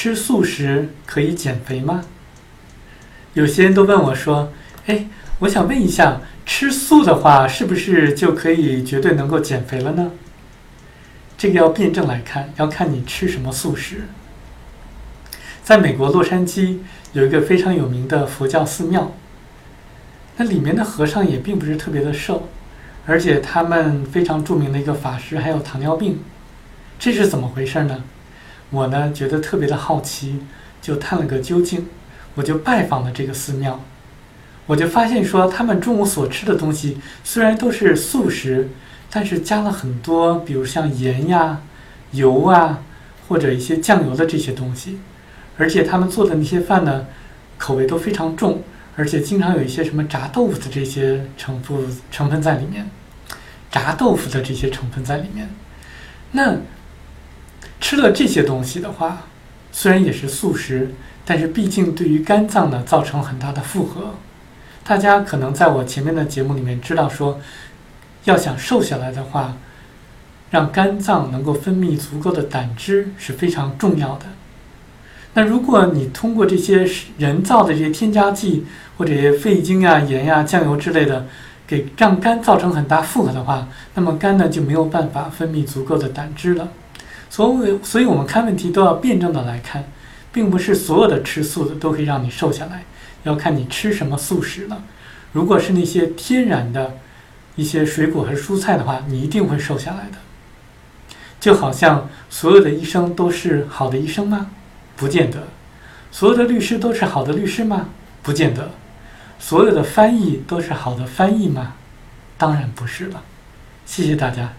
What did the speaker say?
吃素食可以减肥吗？有些人都问我说：“哎，我想问一下，吃素的话是不是就可以绝对能够减肥了呢？”这个要辩证来看，要看你吃什么素食。在美国洛杉矶有一个非常有名的佛教寺庙，那里面的和尚也并不是特别的瘦，而且他们非常著名的一个法师还有糖尿病，这是怎么回事呢？我呢觉得特别的好奇，就探了个究竟，我就拜访了这个寺庙，我就发现说他们中午所吃的东西虽然都是素食。但是加了很多，比如像盐呀、油啊，或者一些酱油的这些东西，而且他们做的那些饭呢，口味都非常重，而且经常有一些什么炸豆腐的这些成分成分在里面，炸豆腐的这些成分在里面。那吃了这些东西的话，虽然也是素食，但是毕竟对于肝脏呢造成很大的负荷。大家可能在我前面的节目里面知道说。要想瘦下来的话，让肝脏能够分泌足够的胆汁是非常重要的。那如果你通过这些人造的这些添加剂或者费精啊、盐呀、酱油之类的，给让肝造成很大负荷的话，那么肝呢就没有办法分泌足够的胆汁了。所以，所以我们看问题都要辩证的来看，并不是所有的吃素的都可以让你瘦下来，要看你吃什么素食了。如果是那些天然的。一些水果和蔬菜的话，你一定会瘦下来的。就好像所有的医生都是好的医生吗？不见得。所有的律师都是好的律师吗？不见得。所有的翻译都是好的翻译吗？当然不是了。谢谢大家。